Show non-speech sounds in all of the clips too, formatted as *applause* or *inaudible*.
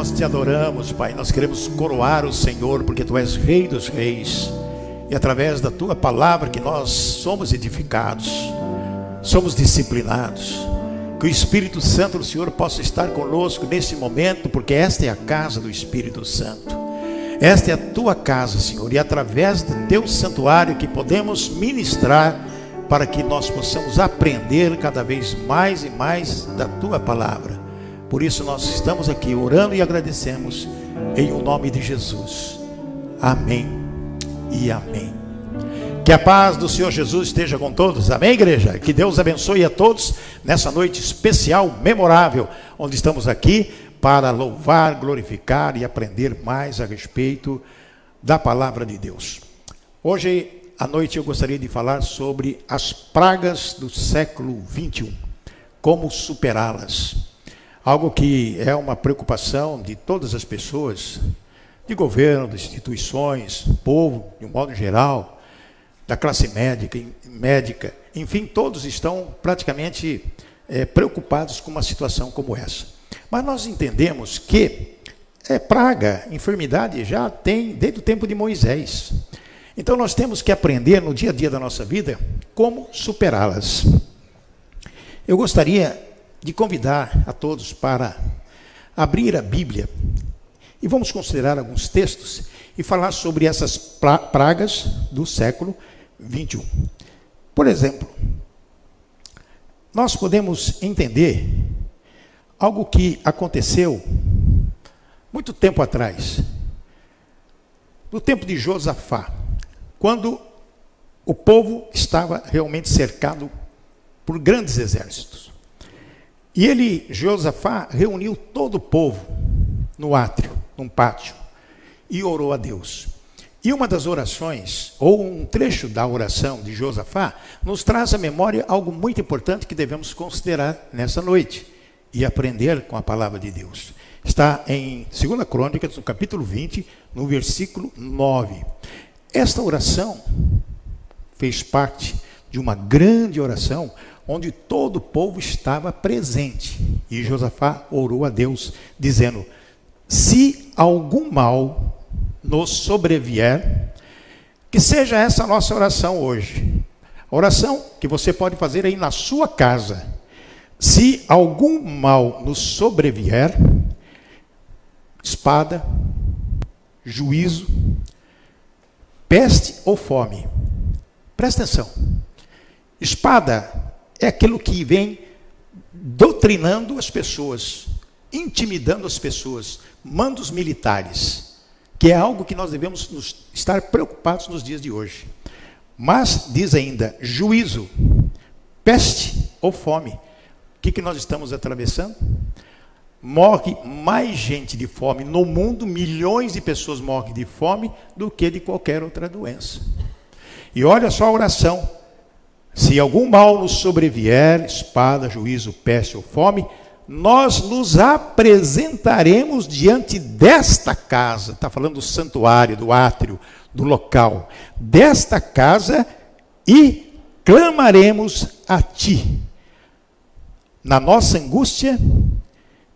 nós te adoramos, Pai. Nós queremos coroar o Senhor, porque tu és Rei dos Reis. E através da tua palavra que nós somos edificados, somos disciplinados. Que o Espírito Santo do Senhor possa estar conosco nesse momento, porque esta é a casa do Espírito Santo. Esta é a tua casa, Senhor, e através do teu santuário que podemos ministrar para que nós possamos aprender cada vez mais e mais da tua palavra. Por isso nós estamos aqui orando e agradecemos em o nome de Jesus. Amém e amém. Que a paz do Senhor Jesus esteja com todos. Amém, igreja? Que Deus abençoe a todos nessa noite especial, memorável, onde estamos aqui para louvar, glorificar e aprender mais a respeito da palavra de Deus. Hoje à noite eu gostaria de falar sobre as pragas do século 21, como superá-las. Algo que é uma preocupação de todas as pessoas, de governo, de instituições, povo, de um modo geral, da classe médica, médica enfim, todos estão praticamente é, preocupados com uma situação como essa. Mas nós entendemos que é, praga, enfermidade já tem desde o tempo de Moisés. Então nós temos que aprender no dia a dia da nossa vida como superá-las. Eu gostaria de convidar a todos para abrir a Bíblia e vamos considerar alguns textos e falar sobre essas pragas do século 21. Por exemplo, nós podemos entender algo que aconteceu muito tempo atrás, no tempo de Josafá, quando o povo estava realmente cercado por grandes exércitos. E ele, Josafá, reuniu todo o povo no átrio, num pátio, e orou a Deus. E uma das orações, ou um trecho da oração de Josafá, nos traz à memória algo muito importante que devemos considerar nessa noite e aprender com a palavra de Deus. Está em 2 Crônicas, no capítulo 20, no versículo 9. Esta oração fez parte de uma grande oração onde todo o povo estava presente. E Josafá orou a Deus, dizendo: Se algum mal nos sobrevier, que seja essa nossa oração hoje. Oração que você pode fazer aí na sua casa. Se algum mal nos sobrevier, espada, juízo, peste ou fome. Presta atenção. Espada é aquilo que vem doutrinando as pessoas, intimidando as pessoas, mandos militares, que é algo que nós devemos nos, estar preocupados nos dias de hoje. Mas diz ainda juízo, peste ou fome. O que, que nós estamos atravessando? Morre mais gente de fome no mundo, milhões de pessoas morrem de fome do que de qualquer outra doença. E olha só a oração se algum mal nos sobrevier, espada, juízo, peste ou fome, nós nos apresentaremos diante desta casa, está falando do santuário, do átrio, do local, desta casa e clamaremos a ti, na nossa angústia,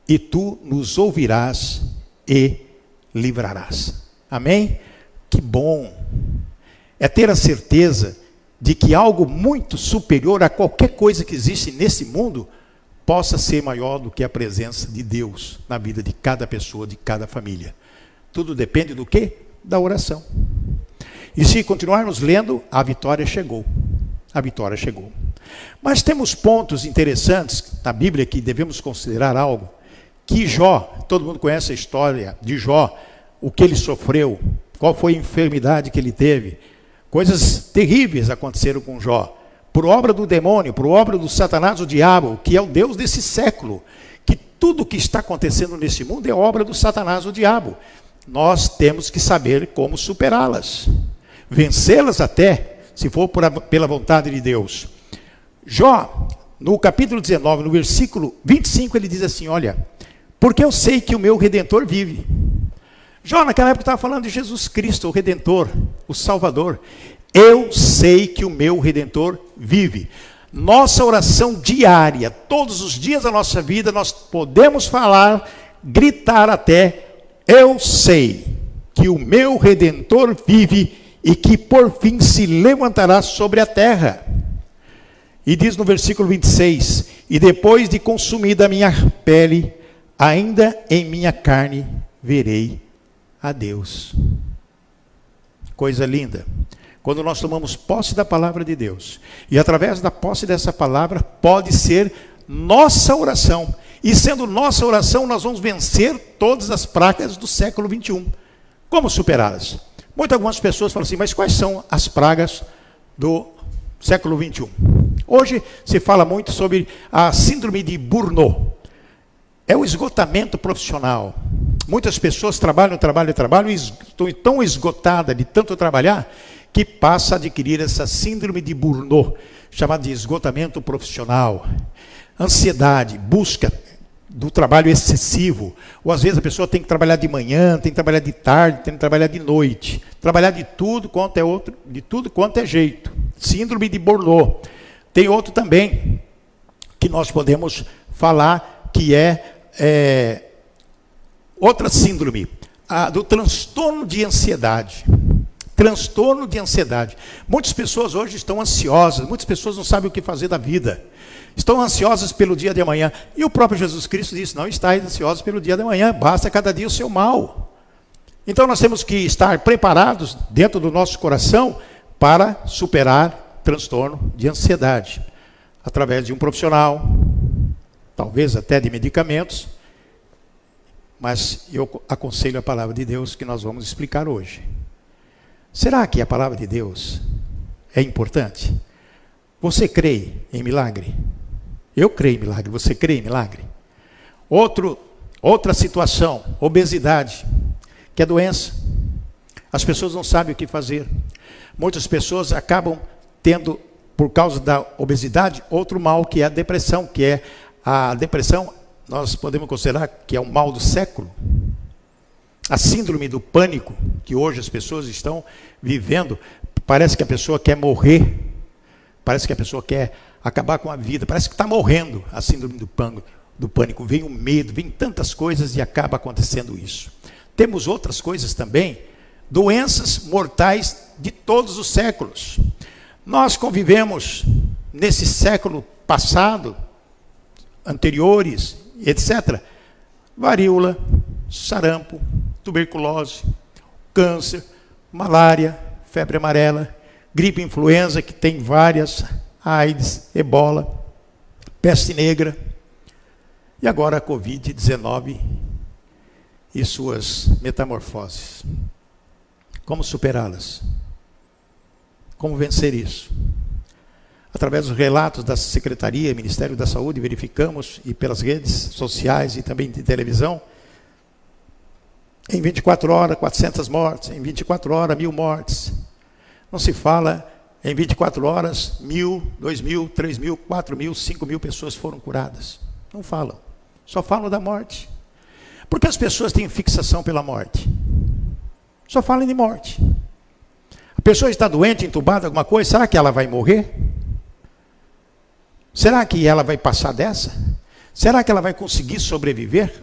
e tu nos ouvirás e livrarás. Amém? Que bom! É ter a certeza de que algo muito superior a qualquer coisa que existe nesse mundo possa ser maior do que a presença de Deus na vida de cada pessoa, de cada família. Tudo depende do quê? Da oração. E se continuarmos lendo, a vitória chegou. A vitória chegou. Mas temos pontos interessantes na Bíblia que devemos considerar algo. Que Jó, todo mundo conhece a história de Jó, o que ele sofreu, qual foi a enfermidade que ele teve, Coisas terríveis aconteceram com Jó. Por obra do demônio, por obra do Satanás, o diabo, que é o Deus desse século. Que tudo que está acontecendo nesse mundo é obra do Satanás, o diabo. Nós temos que saber como superá-las. Vencê-las até, se for por, pela vontade de Deus. Jó, no capítulo 19, no versículo 25, ele diz assim: Olha, porque eu sei que o meu redentor vive Jó, naquela época, estava falando de Jesus Cristo, o Redentor, o Salvador. Eu sei que o meu Redentor vive. Nossa oração diária, todos os dias da nossa vida, nós podemos falar gritar até: Eu sei que o meu redentor vive e que por fim se levantará sobre a terra. E diz no versículo 26: E depois de consumida a minha pele, ainda em minha carne verei a Deus. Coisa linda. Quando nós tomamos posse da palavra de Deus, e através da posse dessa palavra, pode ser nossa oração. E sendo nossa oração, nós vamos vencer todas as pragas do século 21. Como superá-las? Muitas algumas pessoas falam assim, mas quais são as pragas do século 21? Hoje se fala muito sobre a síndrome de Burnout. É o esgotamento profissional. Muitas pessoas trabalham, trabalham, trabalham e estão tão esgotadas de tanto trabalhar que passa a adquirir essa síndrome de Burnout, chamada de esgotamento profissional. Ansiedade, busca do trabalho excessivo. Ou às vezes a pessoa tem que trabalhar de manhã, tem que trabalhar de tarde, tem que trabalhar de noite. Trabalhar de tudo quanto é outro, de tudo quanto é jeito. Síndrome de Burnout. Tem outro também que nós podemos falar que é, é outra síndrome, a do transtorno de ansiedade. Transtorno de ansiedade. Muitas pessoas hoje estão ansiosas, muitas pessoas não sabem o que fazer da vida. Estão ansiosas pelo dia de amanhã. E o próprio Jesus Cristo disse: Não estáis ansiosos pelo dia de amanhã, basta cada dia o seu mal. Então nós temos que estar preparados dentro do nosso coração para superar transtorno de ansiedade através de um profissional, talvez até de medicamentos, mas eu aconselho a palavra de Deus que nós vamos explicar hoje. Será que a palavra de Deus é importante? Você crê em milagre? Eu creio em milagre. Você crê em milagre? Outro, outra situação, obesidade, que é doença. As pessoas não sabem o que fazer. Muitas pessoas acabam tendo, por causa da obesidade, outro mal que é a depressão, que é a depressão, nós podemos considerar que é o mal do século. A síndrome do pânico que hoje as pessoas estão vivendo, parece que a pessoa quer morrer, parece que a pessoa quer acabar com a vida, parece que está morrendo a síndrome do pânico, do pânico. Vem o medo, vem tantas coisas e acaba acontecendo isso. Temos outras coisas também, doenças mortais de todos os séculos. Nós convivemos nesse século passado, anteriores, etc. Varíola, sarampo, tuberculose, câncer, malária, febre amarela, gripe influenza, que tem várias, AIDS, ebola, peste negra, e agora a Covid-19 e suas metamorfoses. Como superá-las? Como vencer isso? Através dos relatos da Secretaria, Ministério da Saúde, verificamos, e pelas redes sociais e também de televisão, em 24 horas, 400 mortes. Em 24 horas, mil mortes. Não se fala em 24 horas, mil, dois mil, três mil, quatro mil, cinco mil pessoas foram curadas. Não falam. Só falam da morte. Porque as pessoas têm fixação pela morte. Só falam de morte. A pessoa está doente, entubada, alguma coisa, será que ela vai morrer? Será que ela vai passar dessa? Será que ela vai conseguir sobreviver?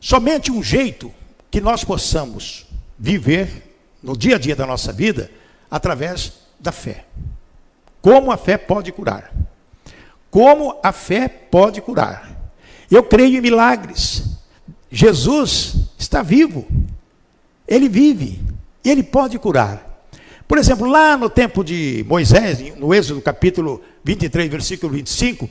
Somente um jeito que nós possamos viver no dia a dia da nossa vida através da fé. Como a fé pode curar? Como a fé pode curar? Eu creio em milagres. Jesus está vivo. Ele vive. Ele pode curar. Por exemplo, lá no tempo de Moisés, no Êxodo capítulo 23, versículo 25,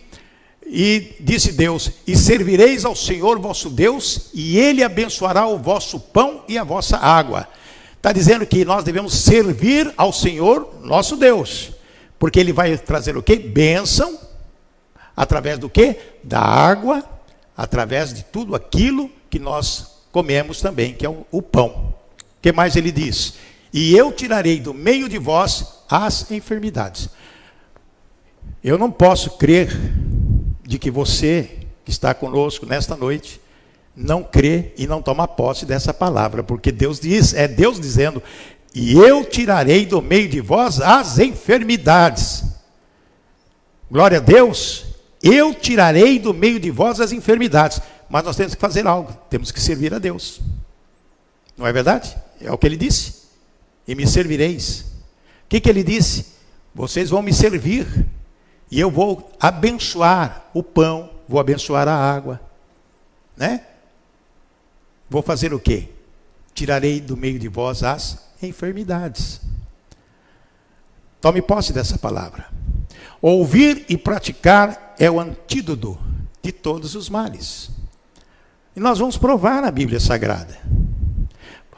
e disse Deus: E servireis ao Senhor vosso Deus, e Ele abençoará o vosso pão e a vossa água. Está dizendo que nós devemos servir ao Senhor nosso Deus, porque Ele vai trazer o que? Bênção, através do que? Da água, através de tudo aquilo que nós comemos também, que é o, o pão. O que mais ele diz? E eu tirarei do meio de vós as enfermidades. Eu não posso crer de que você que está conosco nesta noite não crê e não toma posse dessa palavra, porque Deus diz, é Deus dizendo: "E eu tirarei do meio de vós as enfermidades". Glória a Deus. Eu tirarei do meio de vós as enfermidades. mas nós temos que fazer algo, temos que servir a Deus. Não é verdade? É o que ele disse. E me servireis. O que, que ele disse? Vocês vão me servir. E eu vou abençoar o pão, vou abençoar a água. Né? Vou fazer o quê? Tirarei do meio de vós as enfermidades. Tome posse dessa palavra. Ouvir e praticar é o antídoto de todos os males. E nós vamos provar na Bíblia Sagrada.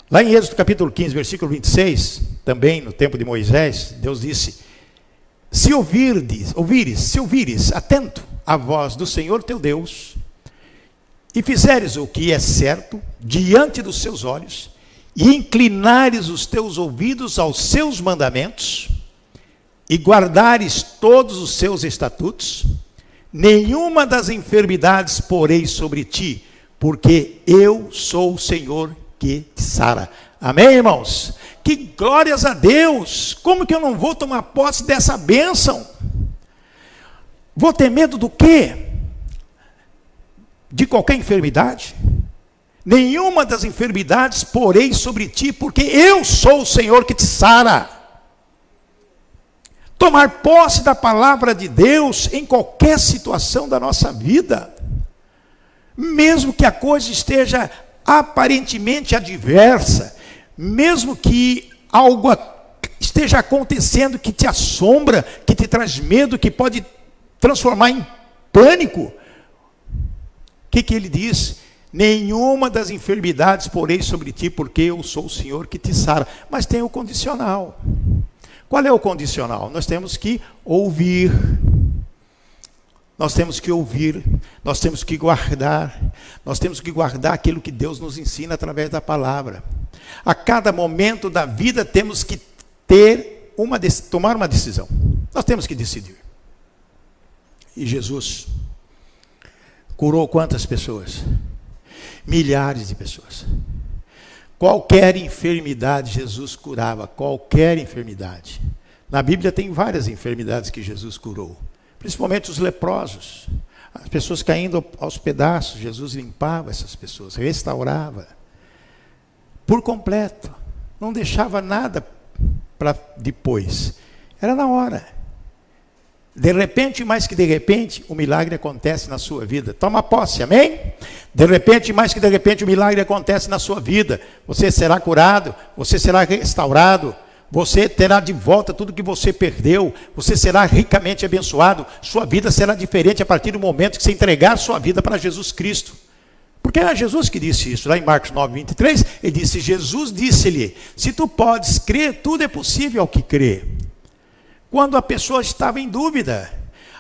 Lá em Êxodo capítulo 15, versículo 26, também no tempo de Moisés, Deus disse: Se ouvirdes, ouvires, se ouvires, atento à voz do Senhor teu Deus, e fizeres o que é certo diante dos seus olhos, e inclinares os teus ouvidos aos seus mandamentos, e guardares todos os seus estatutos, nenhuma das enfermidades porei sobre ti, porque eu sou o Senhor que te sara. Amém, irmãos? Que glórias a Deus! Como que eu não vou tomar posse dessa bênção? Vou ter medo do quê? De qualquer enfermidade? Nenhuma das enfermidades porei sobre ti, porque eu sou o Senhor que te sara. Tomar posse da palavra de Deus em qualquer situação da nossa vida, mesmo que a coisa esteja aparentemente adversa, mesmo que algo esteja acontecendo que te assombra, que te traz medo, que pode transformar em pânico, o que, que ele diz? Nenhuma das enfermidades porei sobre ti, porque eu sou o Senhor que te sara. Mas tem o condicional. Qual é o condicional? Nós temos que ouvir nós temos que ouvir, nós temos que guardar, nós temos que guardar aquilo que Deus nos ensina através da palavra. A cada momento da vida temos que ter uma tomar uma decisão. Nós temos que decidir. E Jesus curou quantas pessoas? Milhares de pessoas. Qualquer enfermidade Jesus curava, qualquer enfermidade. Na Bíblia tem várias enfermidades que Jesus curou principalmente os leprosos, as pessoas caindo aos pedaços. Jesus limpava essas pessoas, restaurava por completo, não deixava nada para depois, era na hora. De repente, mais que de repente, o milagre acontece na sua vida. Toma posse, amém? De repente, mais que de repente, o milagre acontece na sua vida. Você será curado, você será restaurado, você terá de volta tudo que você perdeu. Você será ricamente abençoado. Sua vida será diferente a partir do momento que você entregar sua vida para Jesus Cristo. Porque é Jesus que disse isso. Lá em Marcos 9, 23, ele disse: Jesus disse-lhe: Se tu podes crer, tudo é possível ao que crê. Quando a pessoa estava em dúvida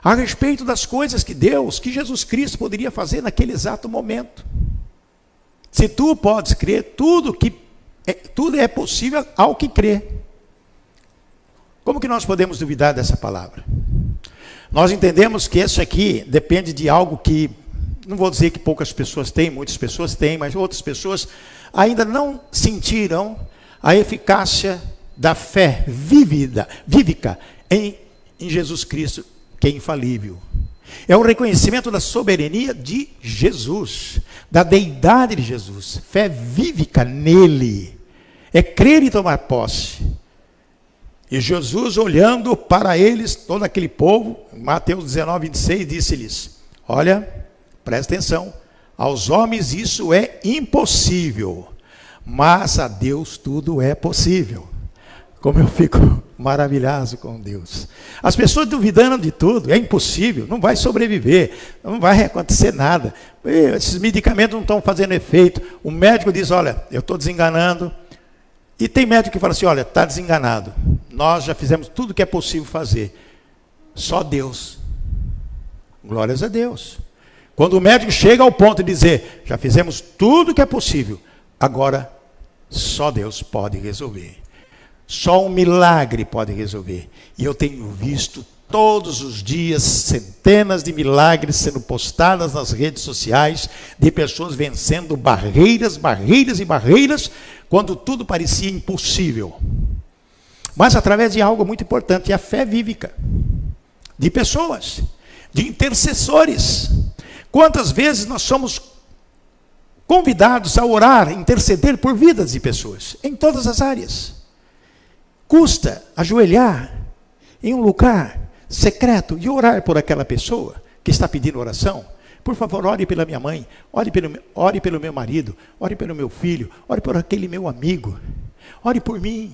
a respeito das coisas que Deus, que Jesus Cristo poderia fazer naquele exato momento. Se tu podes crer, tudo que é, tudo é possível ao que crê. Como que nós podemos duvidar dessa palavra? Nós entendemos que isso aqui depende de algo que, não vou dizer que poucas pessoas têm, muitas pessoas têm, mas outras pessoas ainda não sentiram a eficácia da fé vívida, vívica em, em Jesus Cristo, que é infalível. É o reconhecimento da soberania de Jesus, da deidade de Jesus, fé vívica nele. É crer e tomar posse. E Jesus, olhando para eles, todo aquele povo, Mateus 19, 26, disse-lhes: Olha, presta atenção, aos homens isso é impossível, mas a Deus tudo é possível. Como eu fico *laughs* maravilhado com Deus. As pessoas duvidando de tudo, é impossível, não vai sobreviver, não vai acontecer nada. Esses medicamentos não estão fazendo efeito. O médico diz: Olha, eu estou desenganando. E tem médico que fala assim: Olha, está desenganado nós já fizemos tudo que é possível fazer. Só Deus. Glórias a Deus. Quando o médico chega ao ponto de dizer, já fizemos tudo que é possível, agora só Deus pode resolver. Só um milagre pode resolver. E eu tenho visto todos os dias centenas de milagres sendo postadas nas redes sociais, de pessoas vencendo barreiras, barreiras e barreiras, quando tudo parecia impossível mas através de algo muito importante, a fé vívica, de pessoas, de intercessores. Quantas vezes nós somos convidados a orar, interceder por vidas de pessoas, em todas as áreas. Custa ajoelhar em um lugar secreto e orar por aquela pessoa que está pedindo oração. Por favor, ore pela minha mãe, ore pelo, ore pelo meu marido, ore pelo meu filho, ore por aquele meu amigo, ore por mim.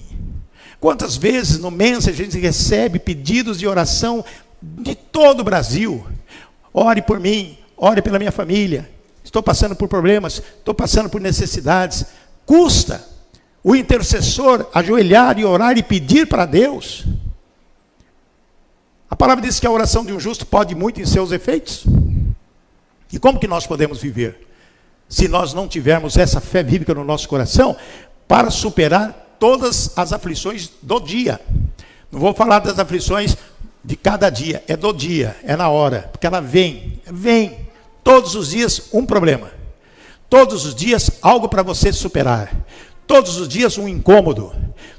Quantas vezes no Mensa a gente recebe pedidos de oração de todo o Brasil? Ore por mim, ore pela minha família. Estou passando por problemas, estou passando por necessidades. Custa o intercessor ajoelhar e orar e pedir para Deus. A palavra diz que a oração de um justo pode muito em seus efeitos. E como que nós podemos viver? Se nós não tivermos essa fé bíblica no nosso coração para superar todas as aflições do dia. Não vou falar das aflições de cada dia, é do dia, é na hora, porque ela vem, vem todos os dias um problema. Todos os dias algo para você superar. Todos os dias um incômodo.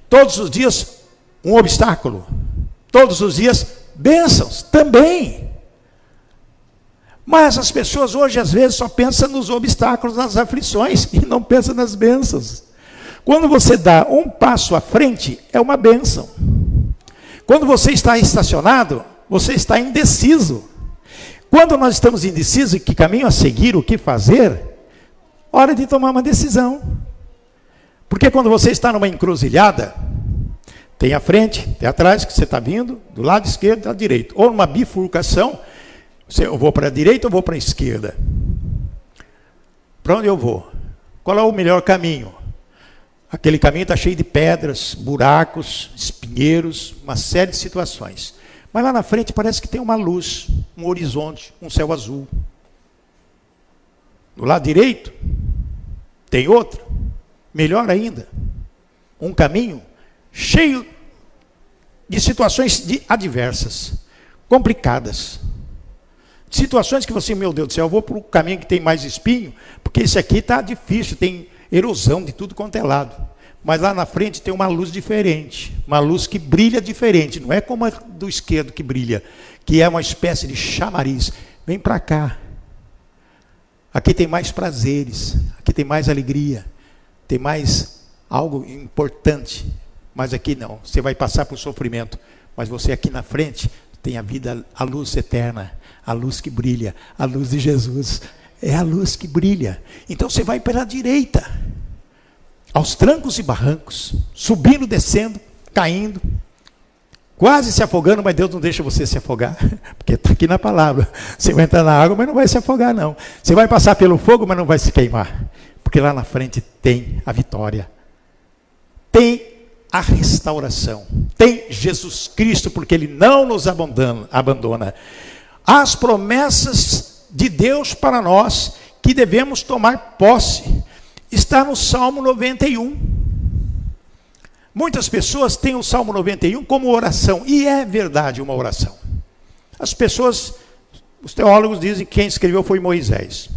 Todos os dias um obstáculo. Todos os dias bênçãos também. Mas as pessoas hoje às vezes só pensam nos obstáculos, nas aflições *laughs* e não pensam nas bênçãos. Quando você dá um passo à frente, é uma bênção. Quando você está estacionado, você está indeciso. Quando nós estamos indecisos, que caminho a seguir, o que fazer, hora de tomar uma decisão. Porque quando você está numa encruzilhada, tem a frente, tem atrás, que você está vindo, do lado esquerdo do lado direito. Ou numa bifurcação, eu vou para a direita ou vou para a esquerda? Para onde eu vou? Qual é o melhor caminho? Aquele caminho está cheio de pedras, buracos, espinheiros, uma série de situações. Mas lá na frente parece que tem uma luz, um horizonte, um céu azul. Do lado direito, tem outro, melhor ainda, um caminho cheio de situações adversas, complicadas. Situações que você, meu Deus do céu, eu vou para o caminho que tem mais espinho, porque esse aqui está difícil, tem erosão de tudo quanto é lado. Mas lá na frente tem uma luz diferente, uma luz que brilha diferente, não é como a do esquerdo que brilha, que é uma espécie de chamariz. Vem para cá. Aqui tem mais prazeres, aqui tem mais alegria, tem mais algo importante. Mas aqui não, você vai passar por sofrimento. Mas você aqui na frente tem a vida, a luz eterna, a luz que brilha, a luz de Jesus. É a luz que brilha. Então você vai pela direita, aos trancos e barrancos, subindo, descendo, caindo, quase se afogando, mas Deus não deixa você se afogar, *laughs* porque está aqui na palavra. Você vai entrar na água, mas não vai se afogar, não. Você vai passar pelo fogo, mas não vai se queimar, porque lá na frente tem a vitória. Tem a restauração. Tem Jesus Cristo, porque Ele não nos abandona. abandona. As promessas de Deus para nós, que devemos tomar posse, está no Salmo 91. Muitas pessoas têm o Salmo 91 como oração, e é verdade uma oração. As pessoas, os teólogos dizem que quem escreveu foi Moisés.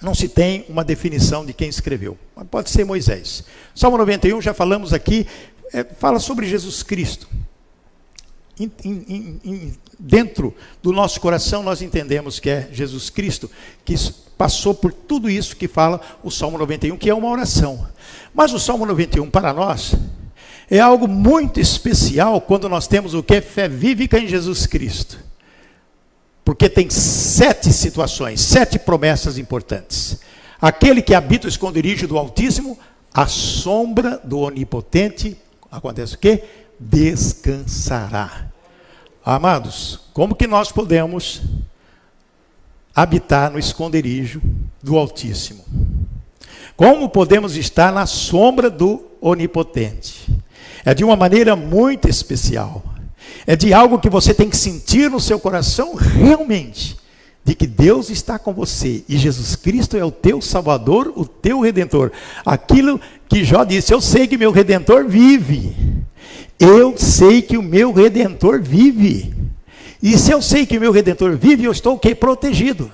Não se tem uma definição de quem escreveu, mas pode ser Moisés. Salmo 91, já falamos aqui, é, fala sobre Jesus Cristo. In, in, in, dentro do nosso coração, nós entendemos que é Jesus Cristo que passou por tudo isso que fala o Salmo 91, que é uma oração. Mas o Salmo 91, para nós, é algo muito especial quando nós temos o que? Fé vívica em Jesus Cristo. Porque tem sete situações, sete promessas importantes. Aquele que habita o esconderijo do Altíssimo, a sombra do Onipotente acontece o quê? Descansará. Amados, como que nós podemos habitar no esconderijo do Altíssimo? Como podemos estar na sombra do Onipotente? É de uma maneira muito especial. É de algo que você tem que sentir no seu coração realmente de que Deus está com você e Jesus Cristo é o teu Salvador, o teu Redentor. Aquilo que Jó disse: Eu sei que meu Redentor vive. Eu sei que o meu Redentor vive. E se eu sei que o meu Redentor vive, eu estou o quê? Protegido.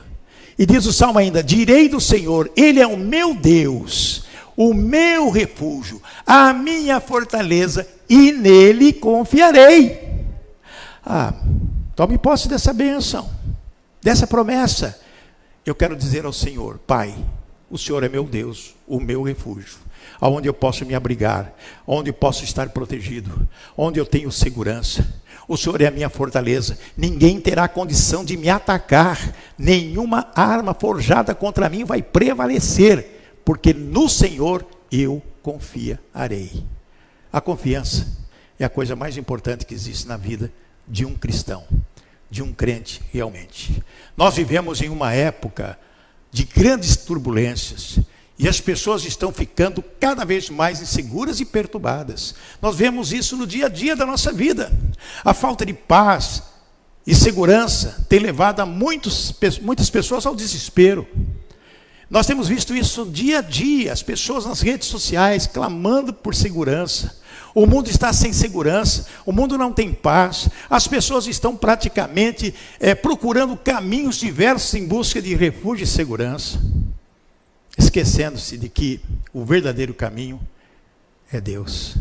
E diz o salmo ainda: Direi do Senhor, Ele é o meu Deus, o meu refúgio, a minha fortaleza, e nele confiarei. Ah, tome posse dessa bênção dessa promessa, eu quero dizer ao Senhor, Pai, O Senhor é meu Deus, o meu refúgio, aonde eu posso me abrigar, onde eu posso estar protegido, onde eu tenho segurança. O Senhor é a minha fortaleza. Ninguém terá condição de me atacar. Nenhuma arma forjada contra mim vai prevalecer, porque no Senhor eu confiarei. A confiança é a coisa mais importante que existe na vida de um cristão, de um crente realmente. Nós vivemos em uma época de grandes turbulências. E as pessoas estão ficando cada vez mais inseguras e perturbadas. Nós vemos isso no dia a dia da nossa vida. A falta de paz e segurança tem levado a muitos, muitas pessoas ao desespero. Nós temos visto isso dia a dia, as pessoas nas redes sociais clamando por segurança. O mundo está sem segurança, o mundo não tem paz, as pessoas estão praticamente é, procurando caminhos diversos em busca de refúgio e segurança, esquecendo-se de que o verdadeiro caminho é Deus.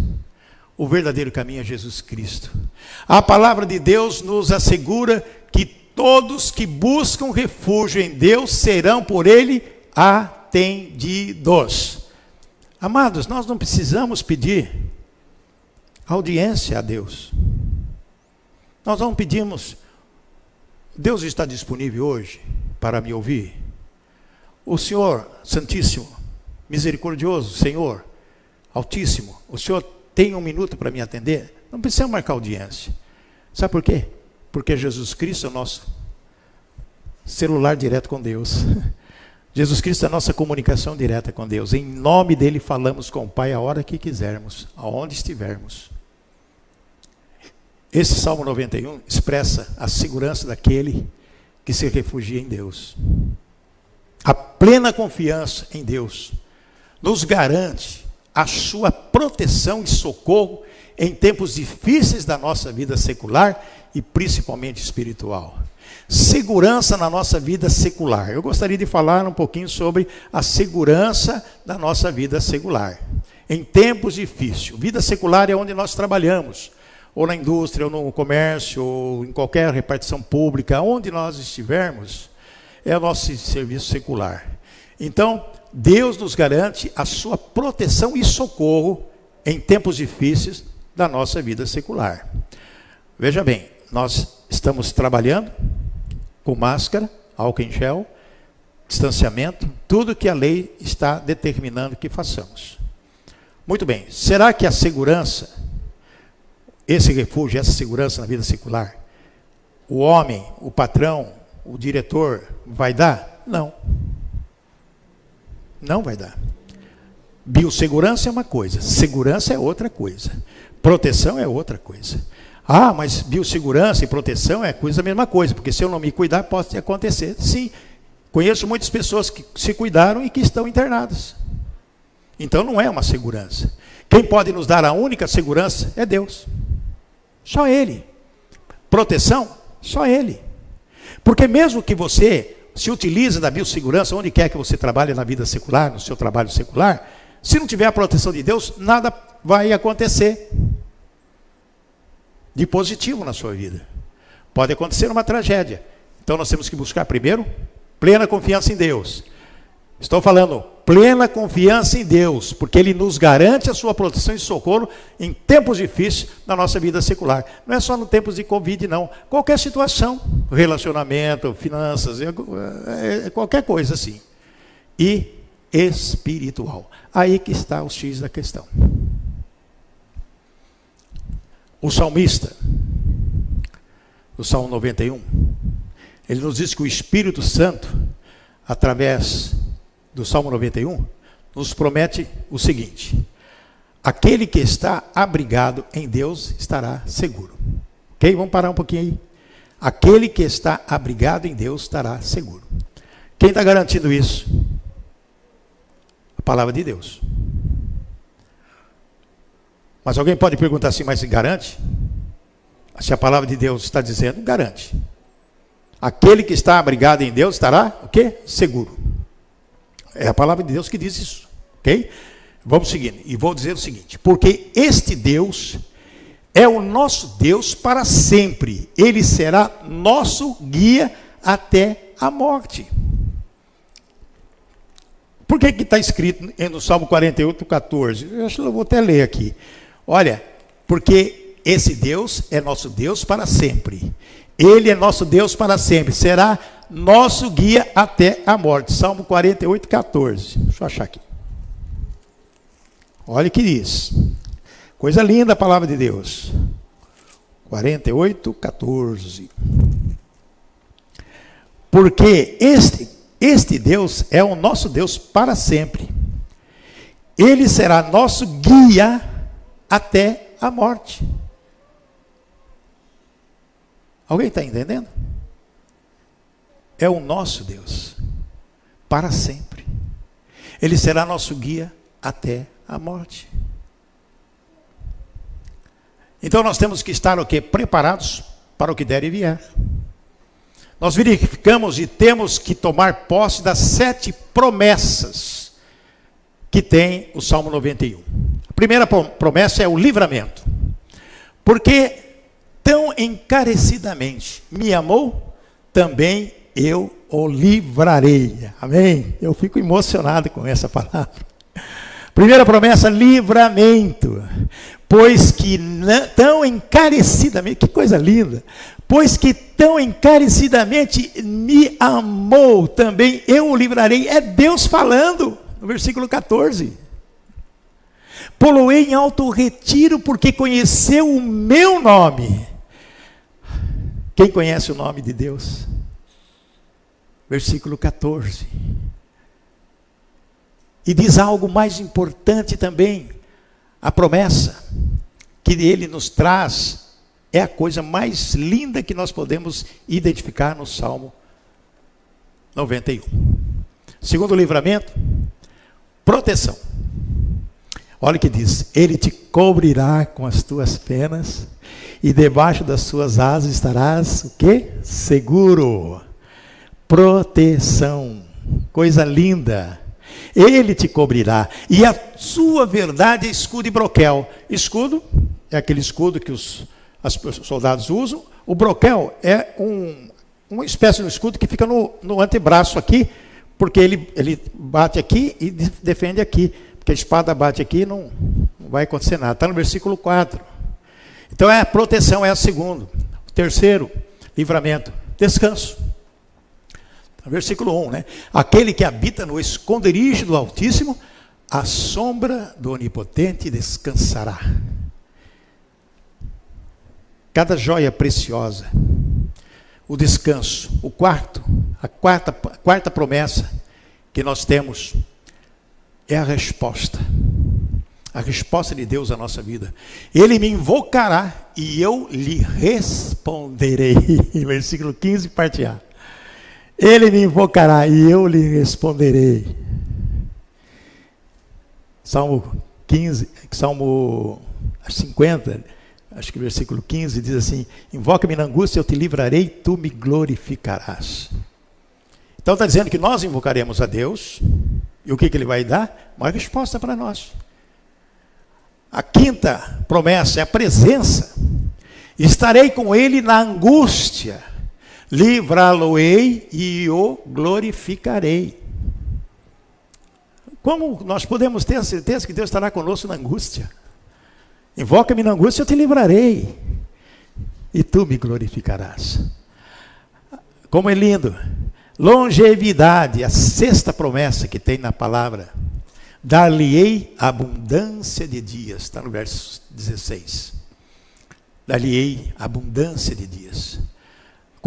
O verdadeiro caminho é Jesus Cristo. A palavra de Deus nos assegura que todos que buscam refúgio em Deus serão por Ele atendidos. Amados, nós não precisamos pedir audiência a Deus. Nós não pedimos, Deus está disponível hoje para me ouvir? O Senhor Santíssimo, Misericordioso, Senhor Altíssimo, o Senhor tem um minuto para me atender? Não precisa marcar audiência. Sabe por quê? Porque Jesus Cristo é o nosso celular direto com Deus. *laughs* Jesus Cristo é a nossa comunicação direta com Deus. Em nome dele falamos com o Pai a hora que quisermos, aonde estivermos. Esse Salmo 91 expressa a segurança daquele que se refugia em Deus. A plena confiança em Deus nos garante a sua proteção e socorro em tempos difíceis da nossa vida secular e principalmente espiritual. Segurança na nossa vida secular. Eu gostaria de falar um pouquinho sobre a segurança da nossa vida secular. Em tempos difíceis, vida secular é onde nós trabalhamos, ou na indústria, ou no comércio, ou em qualquer repartição pública, onde nós estivermos, é o nosso serviço secular. Então, Deus nos garante a sua proteção e socorro em tempos difíceis da nossa vida secular. Veja bem, nós estamos trabalhando com máscara, álcool em gel, distanciamento, tudo que a lei está determinando que façamos. Muito bem, será que a segurança esse refúgio, essa segurança na vida secular, o homem, o patrão, o diretor vai dar? Não. Não vai dar. Biossegurança é uma coisa, segurança é outra coisa, proteção é outra coisa. Ah, mas biossegurança e proteção é coisa a mesma coisa, porque se eu não me cuidar, pode acontecer. Sim, conheço muitas pessoas que se cuidaram e que estão internadas. Então não é uma segurança. Quem pode nos dar a única segurança é Deus. Só Ele. Proteção? Só Ele. Porque mesmo que você se utilize da biossegurança onde quer que você trabalhe na vida secular, no seu trabalho secular, se não tiver a proteção de Deus, nada vai acontecer de positivo na sua vida. Pode acontecer uma tragédia. Então nós temos que buscar primeiro plena confiança em Deus. Estou falando plena confiança em Deus, porque Ele nos garante a sua proteção e socorro em tempos difíceis na nossa vida secular. Não é só no tempos de Covid, não. Qualquer situação, relacionamento, finanças, é, é, é qualquer coisa assim. E espiritual. Aí que está o X da questão. O salmista, o Salmo 91, ele nos diz que o Espírito Santo, através do Salmo 91, nos promete o seguinte: aquele que está abrigado em Deus estará seguro. Ok? Vamos parar um pouquinho aí. Aquele que está abrigado em Deus estará seguro. Quem está garantindo isso? A palavra de Deus. Mas alguém pode perguntar assim, mas garante? Se a palavra de Deus está dizendo, garante. Aquele que está abrigado em Deus estará o quê? Seguro. É a palavra de Deus que diz isso. Ok? Vamos seguindo. E vou dizer o seguinte: porque este Deus é o nosso Deus para sempre. Ele será nosso guia até a morte. Por que está escrito no Salmo 48, 14? Eu acho que eu vou até ler aqui. Olha, porque esse Deus é nosso Deus para sempre. Ele é nosso Deus para sempre. Será nosso guia até a morte. Salmo 48, 14. Deixa eu achar aqui. Olha o que diz. Coisa linda a palavra de Deus. 48, 14. Porque este este Deus é o nosso Deus para sempre. Ele será nosso guia até a morte. Alguém está entendendo? É o nosso Deus para sempre. Ele será nosso guia até a morte. Então nós temos que estar o quê? Preparados para o que der e vier nós verificamos e temos que tomar posse das sete promessas que tem o Salmo 91. A primeira promessa é o livramento. Porque tão encarecidamente me amou, também eu o livrarei. Amém? Eu fico emocionado com essa palavra. Primeira promessa, livramento. Pois que tão encarecidamente, que coisa linda, pois que tão encarecidamente me amou, também eu o livrarei. É Deus falando, no versículo 14. Poloei em alto retiro, porque conheceu o meu nome. Quem conhece o nome de Deus? Versículo 14. E diz algo mais importante também, a promessa que ele nos traz é a coisa mais linda que nós podemos identificar no Salmo 91. Segundo livramento, proteção. Olha o que diz: Ele te cobrirá com as tuas penas, e debaixo das suas asas estarás o quê? Seguro. Proteção. Coisa linda. Ele te cobrirá, e a sua verdade é escudo e broquel. Escudo é aquele escudo que os os soldados usam. O broquel é um, uma espécie de escudo que fica no, no antebraço aqui, porque ele, ele bate aqui e defende aqui. Porque a espada bate aqui e não, não vai acontecer nada. Está no versículo 4. Então é a proteção, é a segundo. O terceiro, livramento, descanso. Versículo 1, né? Aquele que habita no esconderijo do Altíssimo, a sombra do Onipotente descansará cada joia preciosa. O descanso. O quarto, a quarta, a quarta promessa que nós temos é a resposta. A resposta de Deus à nossa vida. Ele me invocará e eu lhe responderei. *laughs* Versículo 15, parte A. Ele me invocará e eu lhe responderei. Salmo 15, Salmo 50 acho que versículo 15 diz assim: Invoca-me na angústia, eu te livrarei, tu me glorificarás. Então está dizendo que nós invocaremos a Deus, e o que, que ele vai dar? Uma resposta para nós. A quinta promessa é a presença. Estarei com ele na angústia, livrá-lo-ei e o glorificarei. Como nós podemos ter a certeza que Deus estará conosco na angústia? Invoca-me na angústia, eu te livrarei. E tu me glorificarás. Como é lindo. Longevidade, a sexta promessa que tem na palavra. Dar-lhe-ei abundância de dias. Está no verso 16. Dar-lhe-ei abundância de dias.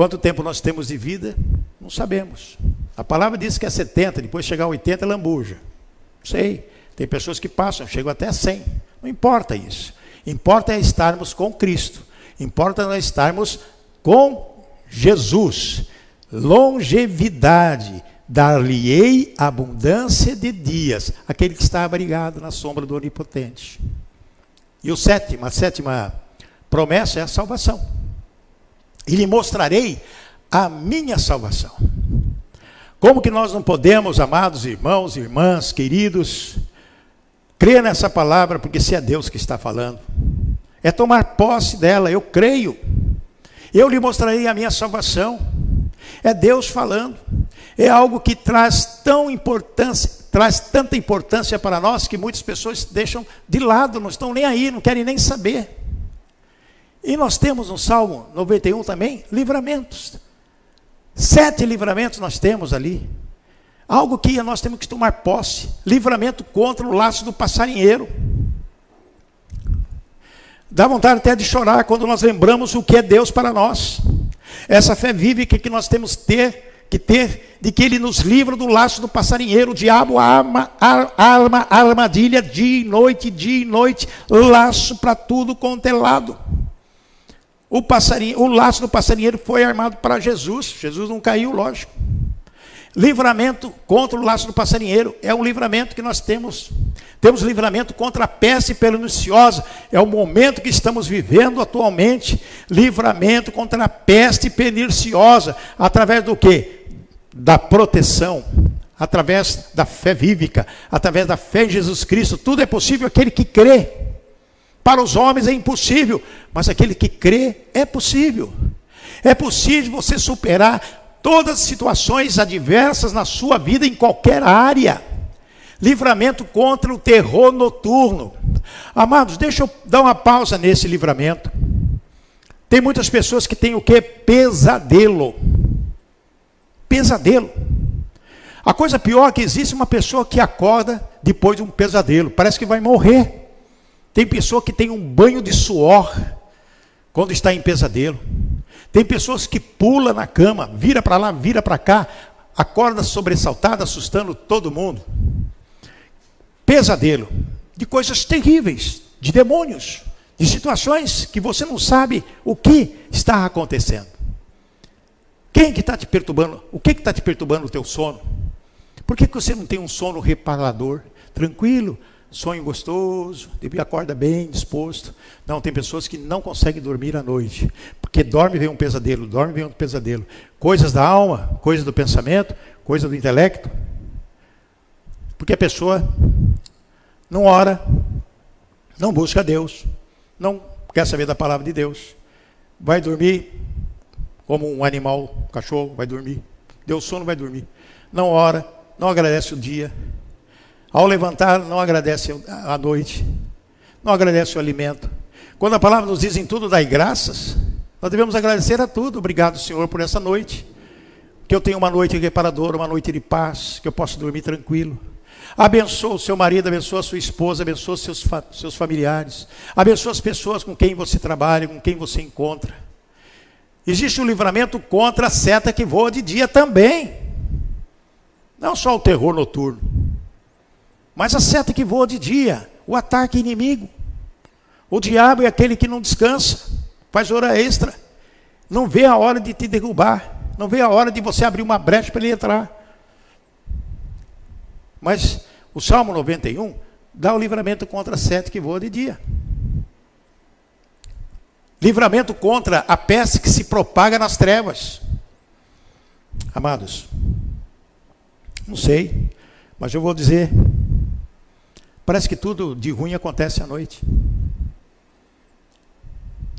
Quanto tempo nós temos de vida? Não sabemos. A palavra diz que é 70, depois chegar a 80 é lambuja. Sei. Tem pessoas que passam, chegam até 100. Não importa isso. Importa é estarmos com Cristo. Importa nós estarmos com Jesus. Longevidade. Dar-lhe-ei abundância de dias. Aquele que está abrigado na sombra do Onipotente. E o sétimo, a sétima promessa é a salvação. E lhe mostrarei a minha salvação. Como que nós não podemos, amados irmãos, irmãs, queridos, Creia nessa palavra, porque se é Deus que está falando, é tomar posse dela, eu creio. Eu lhe mostrarei a minha salvação. É Deus falando. É algo que traz tão importância, traz tanta importância para nós que muitas pessoas deixam de lado, não estão nem aí, não querem nem saber. E nós temos no Salmo 91 também livramentos. Sete livramentos nós temos ali. Algo que nós temos que tomar posse. Livramento contra o laço do passarinheiro. Dá vontade até de chorar quando nós lembramos o que é Deus para nós. Essa fé vive que nós temos ter, que ter de que Ele nos livra do laço do passarinheiro. O diabo arma, arma armadilha dia e noite, dia e noite, laço para tudo quanto é lado. O, passarinho, o laço do passarinheiro foi armado para Jesus. Jesus não caiu, lógico. Livramento contra o laço do passarinheiro é um livramento que nós temos. Temos livramento contra a peste perniciosa. É o momento que estamos vivendo atualmente. Livramento contra a peste perniciosa. Através do que? Da proteção. Através da fé vívica. Através da fé em Jesus Cristo. Tudo é possível aquele que crê. Para os homens é impossível, mas aquele que crê é possível. É possível você superar todas as situações adversas na sua vida em qualquer área. Livramento contra o terror noturno. Amados, deixa eu dar uma pausa nesse livramento. Tem muitas pessoas que têm o que? Pesadelo. Pesadelo. A coisa pior é que existe uma pessoa que acorda depois de um pesadelo, parece que vai morrer. Tem pessoa que tem um banho de suor quando está em pesadelo. Tem pessoas que pula na cama, vira para lá, vira para cá, acorda sobressaltada, assustando todo mundo. Pesadelo de coisas terríveis, de demônios, de situações que você não sabe o que está acontecendo. Quem que está te perturbando? O que está te perturbando o teu sono? Por que, que você não tem um sono reparador, tranquilo, sonho gostoso, e acorda bem, disposto. Não, tem pessoas que não conseguem dormir à noite, porque dorme vem um pesadelo, dorme vem um pesadelo. Coisas da alma, coisas do pensamento, coisas do intelecto. Porque a pessoa não ora, não busca Deus, não quer saber da palavra de Deus. Vai dormir como um animal, um cachorro, vai dormir. Deu sono, vai dormir. Não ora, não agradece o dia, ao levantar, não agradece a noite, não agradece o alimento. Quando a palavra nos diz em tudo, dai graças, nós devemos agradecer a tudo. Obrigado, Senhor, por essa noite. Que eu tenha uma noite reparadora, uma noite de paz, que eu possa dormir tranquilo. Abençoa o seu marido, abençoa a sua esposa, abençoa seus, seus familiares. Abençoa as pessoas com quem você trabalha, com quem você encontra. Existe um livramento contra a seta que voa de dia também. Não só o terror noturno. Mas a seta que voa de dia, o ataque inimigo. O diabo é aquele que não descansa, faz hora extra, não vê a hora de te derrubar, não vê a hora de você abrir uma brecha para ele entrar. Mas o Salmo 91 dá o livramento contra a seta que voa de dia. Livramento contra a peste que se propaga nas trevas. Amados, não sei, mas eu vou dizer Parece que tudo de ruim acontece à noite.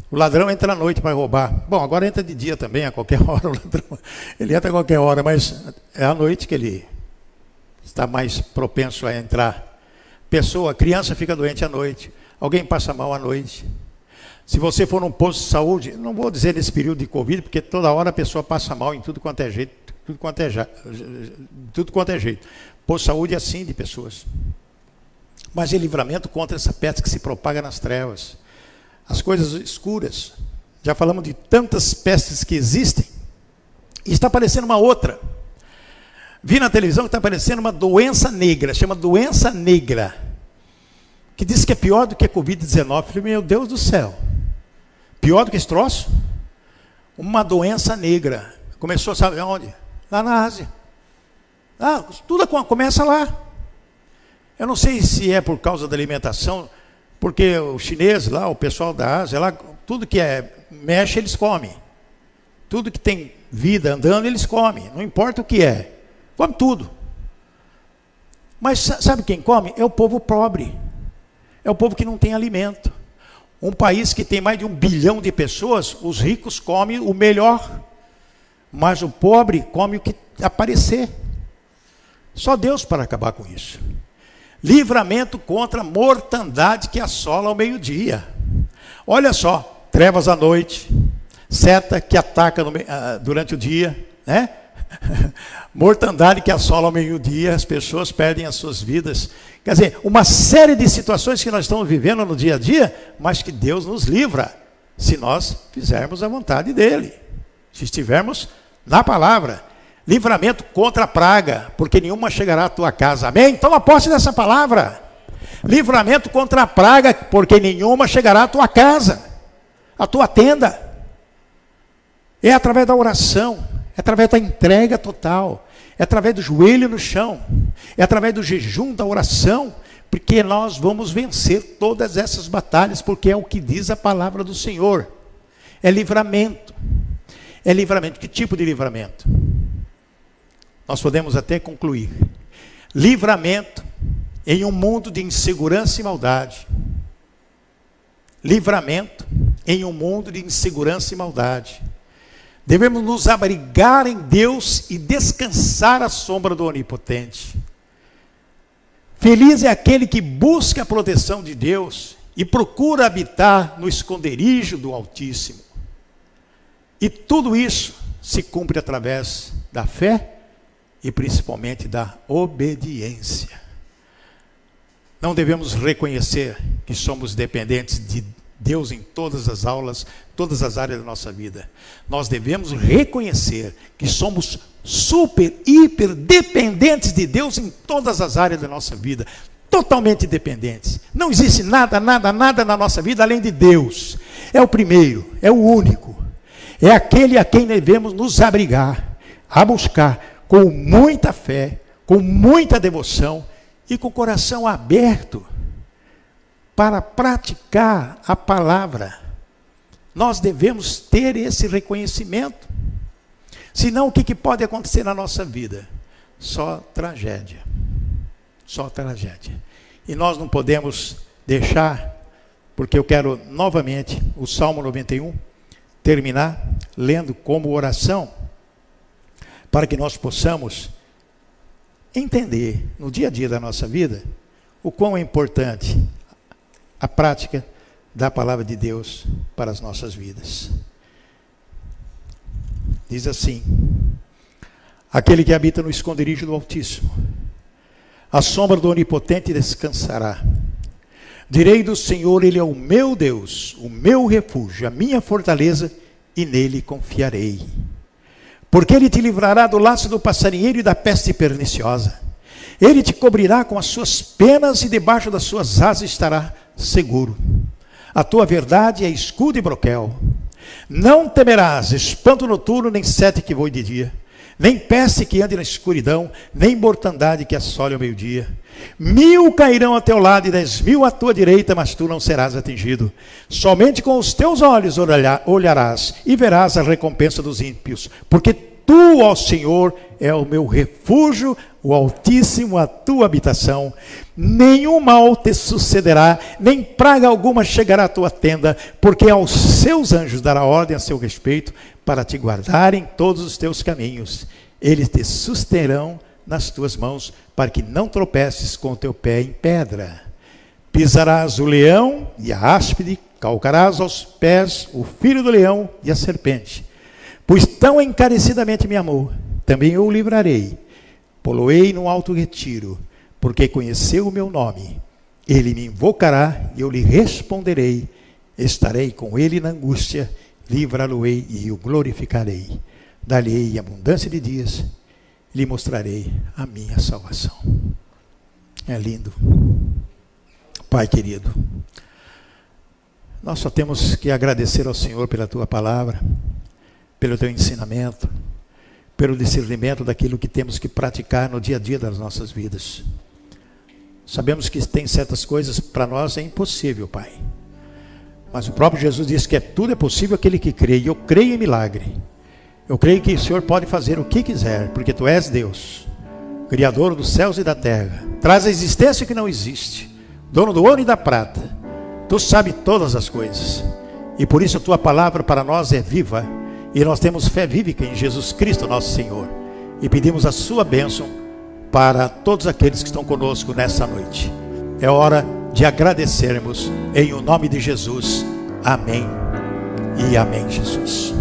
O ladrão entra à noite para roubar. Bom, agora entra de dia também, a qualquer *laughs* hora o ladrão. Ele entra a qualquer hora, mas é à noite que ele está mais propenso a entrar. Pessoa, criança fica doente à noite. Alguém passa mal à noite. Se você for num posto de saúde, não vou dizer nesse período de Covid, porque toda hora a pessoa passa mal em tudo quanto é jeito, tudo quanto é, tudo quanto é jeito. Posto de saúde é assim de pessoas mas é livramento contra essa peste que se propaga nas trevas. As coisas escuras. Já falamos de tantas pestes que existem. E está aparecendo uma outra. Vi na televisão que está aparecendo uma doença negra, chama doença negra. Que diz que é pior do que a Covid-19. Falei, meu Deus do céu. Pior do que esse troço? Uma doença negra. Começou, sabe onde? Lá na Ásia. Ah, tudo começa lá. Eu não sei se é por causa da alimentação, porque o chinês lá, o pessoal da Ásia, lá, tudo que é mexe, eles comem. Tudo que tem vida andando, eles comem. Não importa o que é. Come tudo. Mas sabe quem come? É o povo pobre. É o povo que não tem alimento. Um país que tem mais de um bilhão de pessoas, os ricos comem o melhor. Mas o pobre come o que aparecer. Só Deus para acabar com isso. Livramento contra a mortandade que assola ao meio-dia. Olha só, trevas à noite, seta que ataca no, uh, durante o dia, né? *laughs* Mortandade que assola ao meio-dia, as pessoas perdem as suas vidas. Quer dizer, uma série de situações que nós estamos vivendo no dia a dia, mas que Deus nos livra, se nós fizermos a vontade dEle, se estivermos na palavra. Livramento contra a praga, porque nenhuma chegará à tua casa. Amém? Toma posse dessa palavra. Livramento contra a praga, porque nenhuma chegará à tua casa, à tua tenda. É através da oração, é através da entrega total, é através do joelho no chão, é através do jejum, da oração, porque nós vamos vencer todas essas batalhas, porque é o que diz a palavra do Senhor. É livramento. É livramento. Que tipo de livramento? Nós podemos até concluir. Livramento em um mundo de insegurança e maldade. Livramento em um mundo de insegurança e maldade. Devemos nos abrigar em Deus e descansar à sombra do Onipotente. Feliz é aquele que busca a proteção de Deus e procura habitar no esconderijo do Altíssimo. E tudo isso se cumpre através da fé e principalmente da obediência. Não devemos reconhecer que somos dependentes de Deus em todas as aulas, todas as áreas da nossa vida. Nós devemos reconhecer que somos super, hiper dependentes de Deus em todas as áreas da nossa vida. Totalmente dependentes. Não existe nada, nada, nada na nossa vida além de Deus. É o primeiro, é o único. É aquele a quem devemos nos abrigar, a buscar com muita fé, com muita devoção e com o coração aberto para praticar a palavra. Nós devemos ter esse reconhecimento. Senão, o que, que pode acontecer na nossa vida? Só tragédia. Só tragédia. E nós não podemos deixar, porque eu quero novamente o Salmo 91 terminar lendo como oração, para que nós possamos entender no dia a dia da nossa vida o quão é importante a prática da palavra de Deus para as nossas vidas. Diz assim: Aquele que habita no esconderijo do Altíssimo, a sombra do Onipotente descansará. Direi do Senhor, Ele é o meu Deus, o meu refúgio, a minha fortaleza, e nele confiarei. Porque Ele te livrará do laço do passarinheiro e da peste perniciosa. Ele te cobrirá com as suas penas e debaixo das suas asas estará seguro. A tua verdade é escudo e broquel. Não temerás espanto noturno, nem sete que voe de dia, nem peste que ande na escuridão, nem mortandade que assole ao meio-dia. Mil cairão a teu lado e dez mil à tua direita, mas tu não serás atingido. Somente com os teus olhos olharás e verás a recompensa dos ímpios, porque tu, ó Senhor, é o meu refúgio, o Altíssimo a tua habitação. Nenhum mal te sucederá, nem praga alguma chegará à tua tenda, porque aos seus anjos dará ordem a seu respeito para te guardar em todos os teus caminhos. Eles te susterão nas tuas mãos, para que não tropeces com o teu pé em pedra. Pisarás o leão e a áspide, calcarás aos pés o filho do leão e a serpente. Pois tão encarecidamente me amou, também eu o livrarei Poloei no alto retiro, porque conheceu o meu nome. Ele me invocará e eu lhe responderei. Estarei com ele na angústia, livrá-lo-ei e o glorificarei. Dar-lhe-ei abundância de dias, lhe mostrarei a minha salvação. É lindo. Pai querido, nós só temos que agradecer ao Senhor pela tua palavra, pelo teu ensinamento pelo discernimento daquilo que temos que praticar no dia a dia das nossas vidas. Sabemos que tem certas coisas para nós é impossível, Pai. Mas o próprio Jesus disse que é, tudo é possível aquele que crê, e eu creio em milagre. Eu creio que o Senhor pode fazer o que quiser, porque tu és Deus, Criador dos céus e da terra. Traz a existência que não existe, dono do ouro e da prata. Tu sabe todas as coisas. E por isso a tua palavra para nós é viva e nós temos fé vívica em Jesus Cristo, nosso Senhor. E pedimos a sua bênção para todos aqueles que estão conosco nessa noite. É hora de agradecermos em o nome de Jesus. Amém e amém, Jesus.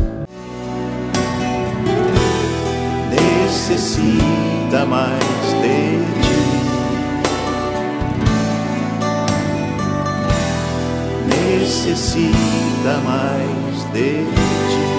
Necessita mais de ti. Necessita mais de ti.